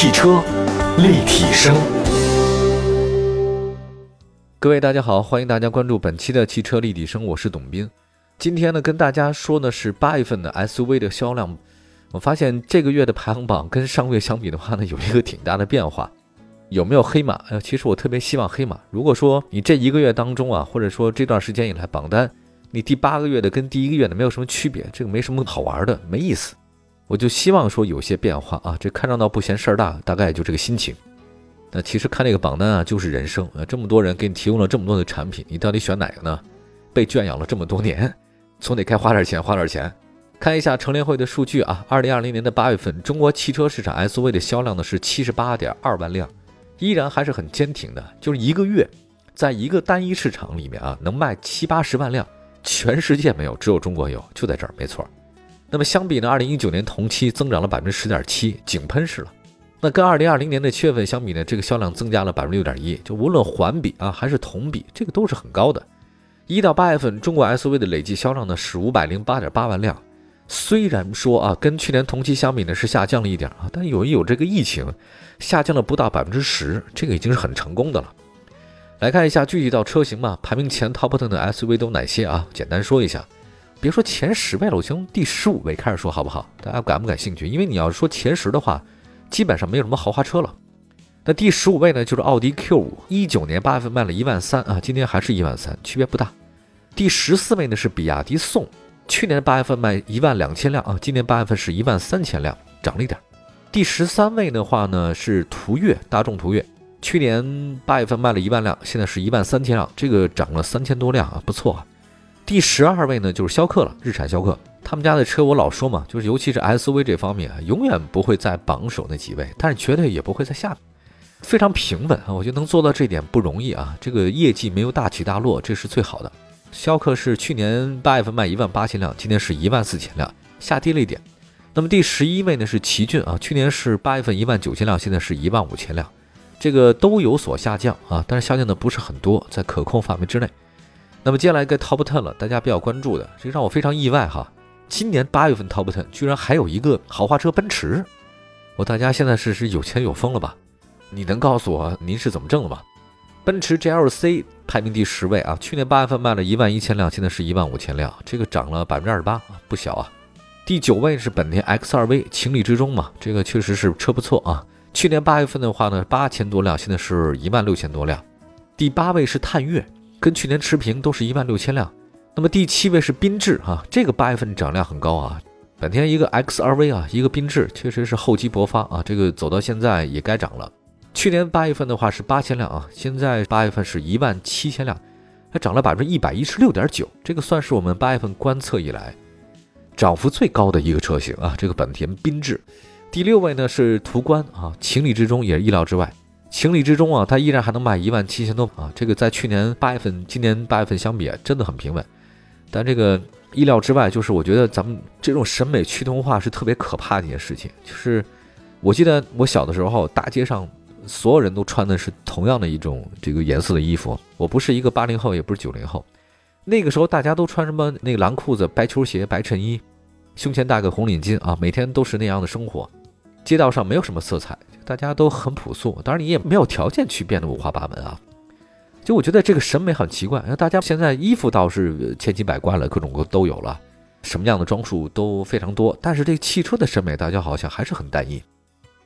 汽车立体声，各位大家好，欢迎大家关注本期的汽车立体声，我是董斌。今天呢，跟大家说的是八月份的 SUV 的销量。我发现这个月的排行榜跟上个月相比的话呢，有一个挺大的变化。有没有黑马？呃，其实我特别希望黑马。如果说你这一个月当中啊，或者说这段时间以来榜单，你第八个月的跟第一个月的没有什么区别，这个没什么好玩的，没意思。我就希望说有些变化啊，这看热闹不嫌事儿大，大概也就这个心情。那其实看这个榜单啊，就是人生啊，这么多人给你提供了这么多的产品，你到底选哪个呢？被圈养了这么多年，总得该花点钱，花点钱。看一下乘联会的数据啊，二零二零年的八月份，中国汽车市场 SUV 的销量呢是七十八点二万辆，依然还是很坚挺的，就是一个月，在一个单一市场里面啊，能卖七八十万辆，全世界没有，只有中国有，就在这儿，没错。那么相比呢，二零一九年同期增长了百分之十点七，井喷式了。那跟二零二零年的七月份相比呢，这个销量增加了百分之六点一，就无论环比啊还是同比，这个都是很高的。一到八月份，中国 SUV 的累计销量呢是五百零八点八万辆。虽然说啊，跟去年同期相比呢是下降了一点啊，但由于有这个疫情，下降了不到百分之十，这个已经是很成功的了。来看一下具体到车型嘛，排名前 top ten 的 SUV 都哪些啊？简单说一下。别说前十位了，我从第十五位开始说好不好？大家感不感兴趣？因为你要说前十的话，基本上没有什么豪华车了。那第十五位呢，就是奥迪 Q 五，一九年八月份卖了一万三啊，今天还是一万三，区别不大。第十四位呢是比亚迪宋，去年八月份卖一万两千辆啊，今年八月份是一万三千辆，涨了一点。第十三位的话呢是途岳，大众途岳，去年八月份卖了一万辆，现在是一万三千辆，这个涨了三千多辆啊，不错啊。第十二位呢，就是逍客了，日产逍客。他们家的车，我老说嘛，就是尤其是 SUV 这方面啊，永远不会在榜首那几位，但是绝对也不会在下面，非常平稳啊。我觉得能做到这点不容易啊。这个业绩没有大起大落，这是最好的。逍客是去年八月份卖一万八千辆，今年是一万四千辆，下跌了一点。那么第十一位呢是奇骏啊，去年是八月份一万九千辆，现在是一万五千辆，这个都有所下降啊，但是下降的不是很多，在可控范围之内。那么接下来该 Top Ten 了，大家比较关注的，这让我非常意外哈。今年八月份 Top Ten 居然还有一个豪华车奔驰，我大家现在是是有钱有风了吧？你能告诉我您是怎么挣的吗？奔驰 GLC 排名第十位啊，去年八月份卖了一万一千辆，现在是一万五千辆，这个涨了百分之二十八啊，不小啊。第九位是本田 X2V，情理之中嘛，这个确实是车不错啊。去年八月份的话呢，八千多辆，现在是一万六千多辆。第八位是探岳。跟去年持平，都是一万六千辆。那么第七位是缤智啊，这个八月份涨量很高啊。本田一个 XRV 啊，一个缤智，确实是厚积薄发啊。这个走到现在也该涨了。去年八月份的话是八千辆啊，现在八月份是一万七千辆，它涨了百分之一百一十六点九，这个算是我们八月份观测以来涨幅最高的一个车型啊。这个本田缤智，第六位呢是途观啊，情理之中也意料之外。情理之中啊，它依然还能卖一万七千多啊，这个在去年八月份、今年八月份相比啊，真的很平稳。但这个意料之外，就是我觉得咱们这种审美趋同化是特别可怕的一件事情。就是我记得我小的时候，大街上所有人都穿的是同样的一种这个颜色的衣服。我不是一个八零后，也不是九零后，那个时候大家都穿什么那个蓝裤子、白球鞋、白衬衣，胸前戴个红领巾啊，每天都是那样的生活。街道上没有什么色彩，大家都很朴素。当然，你也没有条件去变得五花八门啊。就我觉得这个审美很奇怪。那大家现在衣服倒是千奇百怪了，各种各都有了，什么样的装束都非常多。但是这汽车的审美，大家好像还是很单一。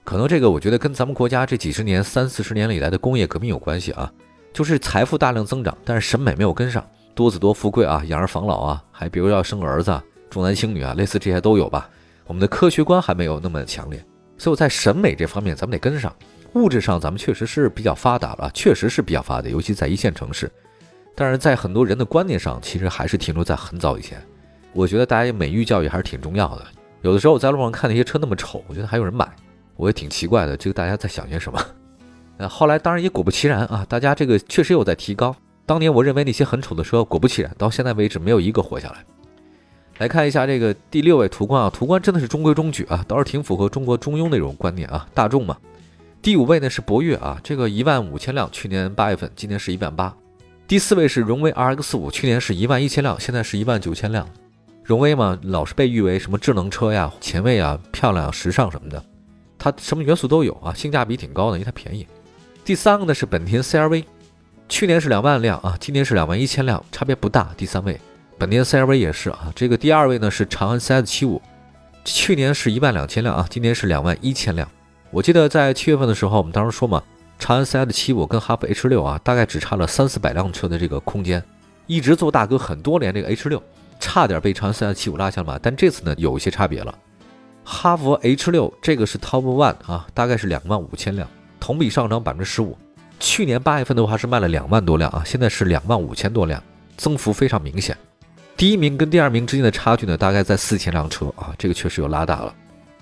可能这个我觉得跟咱们国家这几十年、三四十年以来的工业革命有关系啊。就是财富大量增长，但是审美没有跟上，多子多富贵啊，养儿防老啊，还比如要生儿子，重男轻女啊，类似这些都有吧。我们的科学观还没有那么强烈。所以在审美这方面，咱们得跟上。物质上，咱们确实是比较发达了，确实是比较发达，尤其在一线城市。但是在很多人的观念上，其实还是停留在很早以前。我觉得大家美育教育还是挺重要的。有的时候我在路上看那些车那么丑，我觉得还有人买，我也挺奇怪的。这个大家在想些什么？呃，后来当然也果不其然啊，大家这个确实有在提高。当年我认为那些很丑的车，果不其然，到现在为止没有一个活下来。来看一下这个第六位途观啊，途观真的是中规中矩啊，倒是挺符合中国中庸那种观念啊，大众嘛。第五位呢是博越啊，这个一万五千辆，去年八月份，今年是一万八。第四位是荣威 RX 五，去年是一万一千辆，现在是一万九千辆。荣威嘛，老是被誉为什么智能车呀、前卫啊、漂亮、时尚什么的。它什么元素都有啊，性价比挺高的，因为它便宜。第三个呢是本田 CRV，去年是两万辆啊，今年是两万一千辆，差别不大。第三位，本田 CRV 也是啊，这个第二位呢是长安 CS75，去年是一万两千辆啊，今年是两万一千辆。我记得在七月份的时候，我们当时说嘛，长安 CS75 跟哈弗 H6 啊，大概只差了三四百辆车的这个空间，一直做大哥很多年，这个 H6 差点被长安 CS75 拉下马，但这次呢有一些差别了。哈弗 H6 这个是 Top One 啊，大概是两万五千辆，同比上涨百分之十五。去年八月份的话是卖了两万多辆啊，现在是两万五千多辆，增幅非常明显。第一名跟第二名之间的差距呢，大概在四千辆车啊，这个确实有拉大了。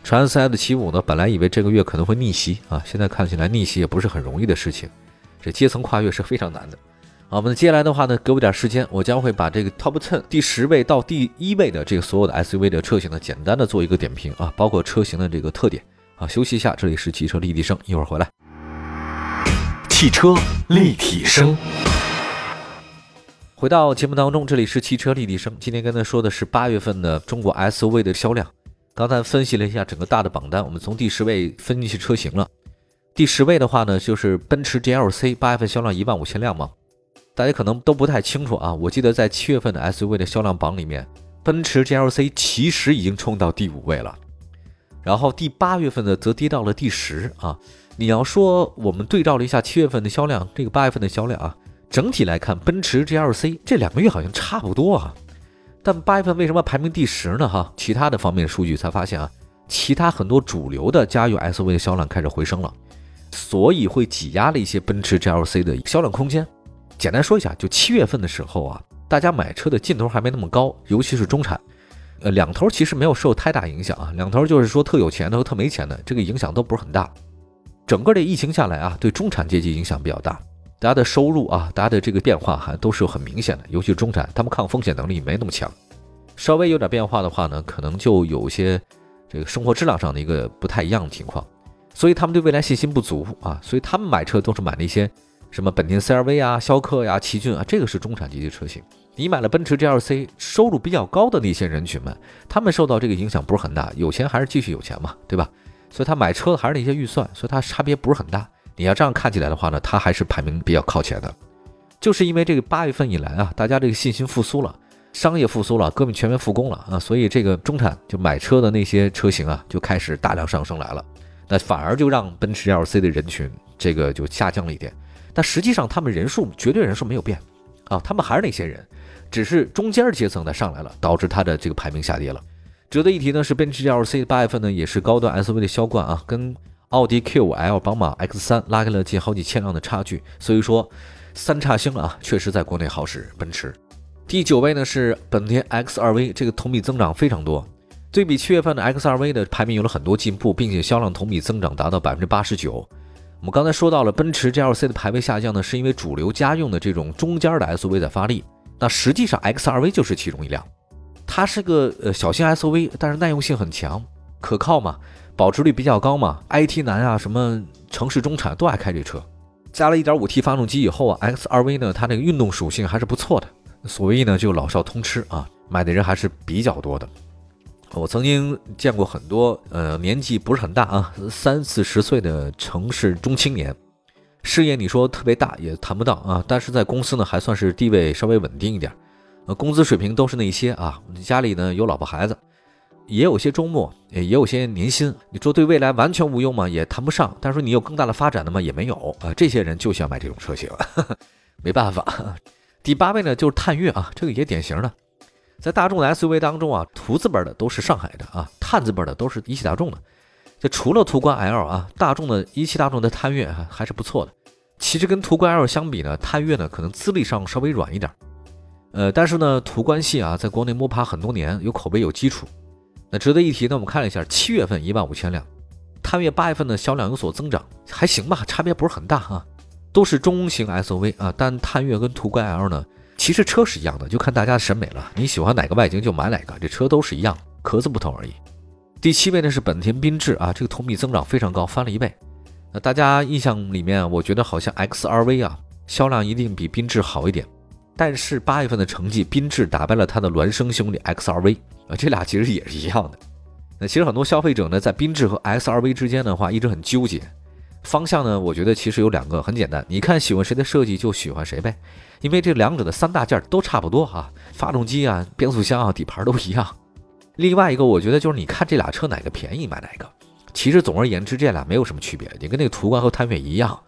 长安 CS75 呢，本来以为这个月可能会逆袭啊，现在看起来逆袭也不是很容易的事情，这阶层跨越是非常难的。好，我们接下来的话呢，给我点时间，我将会把这个 Top Ten 第十位到第一位的这个所有的 SUV 的车型呢，简单的做一个点评啊，包括车型的这个特点啊。休息一下，这里是汽车立体声，一会儿回来。汽车立体声，回到节目当中，这里是汽车立体声。今天跟大家说的是八月份的中国 SUV 的销量。刚才分析了一下整个大的榜单，我们从第十位分析车型了。第十位的话呢，就是奔驰 GLC，八月份销量一万五千辆嘛。大家可能都不太清楚啊，我记得在七月份的 SUV 的销量榜里面，奔驰 GLC 其实已经冲到第五位了，然后第八月份的则跌到了第十啊。你要说我们对照了一下七月份的销量，这个八月份的销量啊，整体来看，奔驰 GLC 这两个月好像差不多啊，但八月份为什么排名第十呢？哈，其他的方面数据才发现啊，其他很多主流的家用 SUV 的销量开始回升了，所以会挤压了一些奔驰 GLC 的销量空间。简单说一下，就七月份的时候啊，大家买车的劲头还没那么高，尤其是中产，呃，两头其实没有受太大影响啊。两头就是说特有钱的和特没钱的，这个影响都不是很大。整个这疫情下来啊，对中产阶级影响比较大，大家的收入啊，大家的这个变化还都是很明显的。尤其是中产，他们抗风险能力没那么强，稍微有点变化的话呢，可能就有些这个生活质量上的一个不太一样的情况，所以他们对未来信心不足啊，所以他们买车都是买那些。什么本田 CR-V 啊、逍客呀、奇骏啊，这个是中产阶级车型。你买了奔驰 GLC，收入比较高的那些人群们，他们受到这个影响不是很大，有钱还是继续有钱嘛，对吧？所以他买车还是那些预算，所以它差别不是很大。你要这样看起来的话呢，它还是排名比较靠前的。就是因为这个八月份以来啊，大家这个信心复苏了，商业复苏了，革命全面复工了啊，所以这个中产就买车的那些车型啊，就开始大量上升来了。那反而就让奔驰 L C 的人群这个就下降了一点。但实际上，他们人数绝对人数没有变，啊，他们还是那些人，只是中间阶层的上来了，导致它的这个排名下跌了。值得一提呢是，奔驰 L C 八月份呢也是高端 SUV 的销冠啊，跟奥迪 Q5L、宝马 X3 拉开了近好几千辆的差距。所以说，三叉星啊，确实在国内好使。奔驰第九位呢是本田 X2V，这个同比增长非常多，对比七月份的 X2V 的排名有了很多进步，并且销量同比增长达到百分之八十九。我们刚才说到了奔驰 GLC 的排位下降呢，是因为主流家用的这种中间的 SUV 在发力。那实际上 X2V 就是其中一辆，它是个呃小型 SUV，但是耐用性很强，可靠嘛，保值率比较高嘛，IT 男啊，什么城市中产都爱开这车。加了一点五 T 发动机以后啊，XRV 呢，它那个运动属性还是不错的，所以呢就老少通吃啊，买的人还是比较多的。我曾经见过很多，呃，年纪不是很大啊，三四十岁的城市中青年，事业你说特别大也谈不到啊，但是在公司呢还算是地位稍微稳定一点，呃，工资水平都是那些啊，家里呢有老婆孩子，也有些周末，也有些年薪，你说对未来完全无忧吗？也谈不上，但是说你有更大的发展的吗？也没有啊，这些人就想买这种车型，没办法。第八位呢就是探岳啊，这个也典型的。在大众的 SUV 当中啊，途字辈的都是上海的啊，探字辈的都是一汽大众的。这除了途观 L 啊，大众的一汽大众的探岳还还是不错的。其实跟途观 L 相比呢，探岳呢可能资历上稍微软一点。呃，但是呢，途观系啊，在国内摸爬很多年，有口碑有基础。那值得一提呢，我们看了一下，七月份一万五千辆，探岳八月份的销量有所增长，还行吧，差别不是很大哈，都是中型 SUV 啊，但探岳跟途观 L 呢。其实车是一样的，就看大家的审美了。你喜欢哪个外形就买哪个，这车都是一样，壳子不同而已。第七位呢是本田缤智啊，这个同比增长非常高，翻了一倍。那大家印象里面，我觉得好像 XRV 啊销量一定比缤智好一点。但是八月份的成绩，缤智打败了它的孪生兄弟 XRV 啊，这俩其实也是一样的。那其实很多消费者呢，在缤智和 XRV 之间的话，一直很纠结。方向呢，我觉得其实有两个，很简单，你看喜欢谁的设计就喜欢谁呗。因为这两者的三大件都差不多哈，发动机啊、变速箱啊、底盘都一样。另外一个，我觉得就是你看这俩车哪个便宜买哪个。其实总而言之，这俩没有什么区别，你跟那个途观和探岳一样，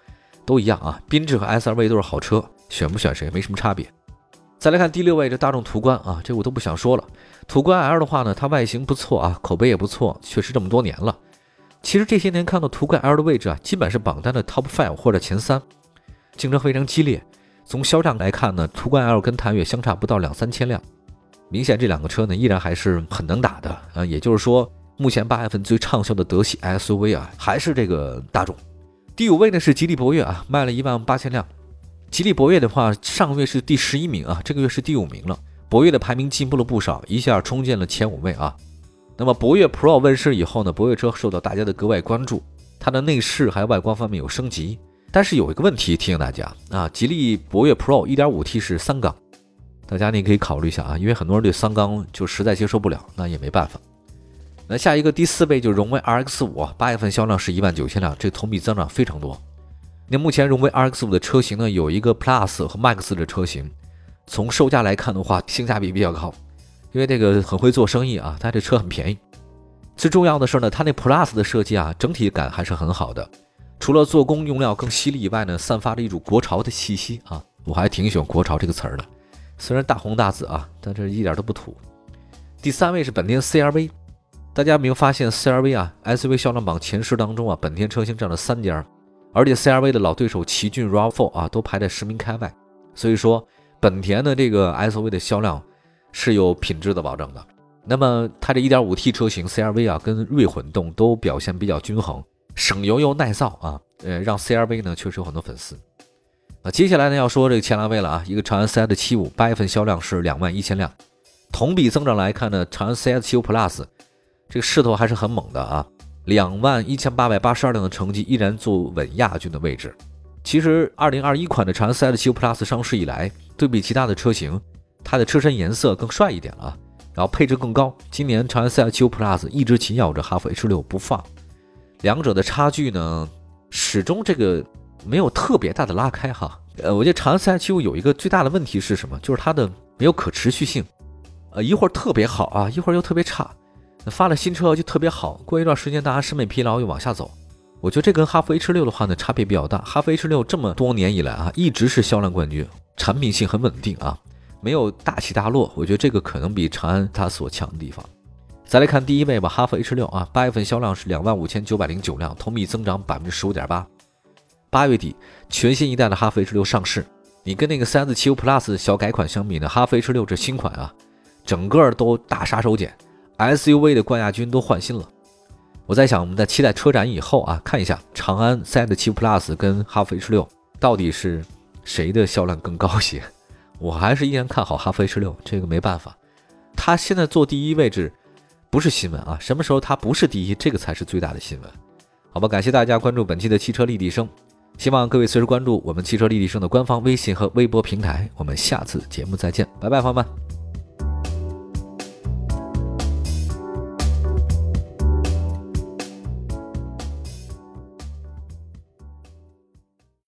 都一样啊。缤智和 SRV 都是好车，选不选谁没什么差别。再来看第六位，这大众途观啊，这我都不想说了。途观 L 的话呢，它外形不错啊，口碑也不错，确实这么多年了。其实这些年看到途观 L 的位置啊，基本是榜单的 Top Five 或者前三，竞争非常激烈。从销量来看呢，途观 L 跟探岳相差不到两三千辆，明显这两个车呢依然还是很能打的啊。也就是说，目前八月份最畅销的德系 SUV 啊，还是这个大众。第五位呢是吉利博越啊，卖了一万八千辆。吉利博越的话，上个月是第十一名啊，这个月是第五名了。博越的排名进步了不少，一下冲进了前五位啊。那么博越 Pro 问世以后呢，博越车受到大家的格外关注，它的内饰还有外观方面有升级。但是有一个问题提醒大家啊，吉利博越 Pro 1.5T 是三缸，大家你可以考虑一下啊，因为很多人对三缸就实在接受不了，那也没办法。那下一个第四位就荣威 RX5，八月份销量是一万九千辆，这同比增长非常多。那目前荣威 RX 五的车型呢，有一个 Plus 和 Max 的车型，从售价来看的话，性价比比较高，因为这个很会做生意啊，它这车很便宜。最重要的是呢，它那 Plus 的设计啊，整体感还是很好的，除了做工用料更犀利以外呢，散发着一种国潮的气息啊，我还挺喜欢国潮这个词儿的。虽然大红大紫啊，但这一点都不土。第三位是本田 CRV，大家有没有发现 CRV 啊 SUV 销量榜前十当中啊，本田车型占了三家。而且 CRV 的老对手奇骏 RAV4 啊，都排在十名开外，所以说本田的这个 SUV 的销量是有品质的保证的。那么它这 1.5T 车型 CRV 啊，跟锐混动都表现比较均衡，省油又耐造啊，呃，让 CRV 呢确实有很多粉丝。那接下来呢要说这个前两位了啊，一个长安 CS75 八月份销量是两万一千辆，同比增长来看呢，长安 CS75 Plus 这个势头还是很猛的啊。两万一千八百八十二辆的成绩依然坐稳亚军的位置。其实，二零二一款的长安 CS75 Plus 上市以来，对比其他的车型，它的车身颜色更帅一点了，然后配置更高。今年长安 CS75 Plus 一直紧咬着哈弗 H 六不放，两者的差距呢，始终这个没有特别大的拉开哈。呃，我觉得长安 CS75 有一个最大的问题是什么？就是它的没有可持续性，呃，一会儿特别好啊，一会儿又特别差。那发了新车就特别好，过一段时间大家审美疲劳又往下走。我觉得这跟哈弗 H 六的话呢差别比较大。哈弗 H 六这么多年以来啊，一直是销量冠军，产品性很稳定啊，没有大起大落。我觉得这个可能比长安它所强的地方。再来看第一位吧，哈弗 H 六啊，八月份销量是两万五千九百零九辆，同比增长百分之十五点八。八月底全新一代的哈弗 H 六上市，你跟那个三四七五 Plus 小改款相比呢，哈弗 H 六这新款啊，整个都大杀手锏。SUV 的冠亚军都换新了，我在想，我们在期待车展以后啊，看一下长安 CS7 Plus 跟哈弗 H 六到底是谁的销量更高些？我还是依然看好哈弗 H 六，这个没办法，它现在坐第一位置不是新闻啊，什么时候它不是第一，这个才是最大的新闻。好吧，感谢大家关注本期的汽车立体声，希望各位随时关注我们汽车立体声的官方微信和微博平台，我们下次节目再见，拜拜，朋友们。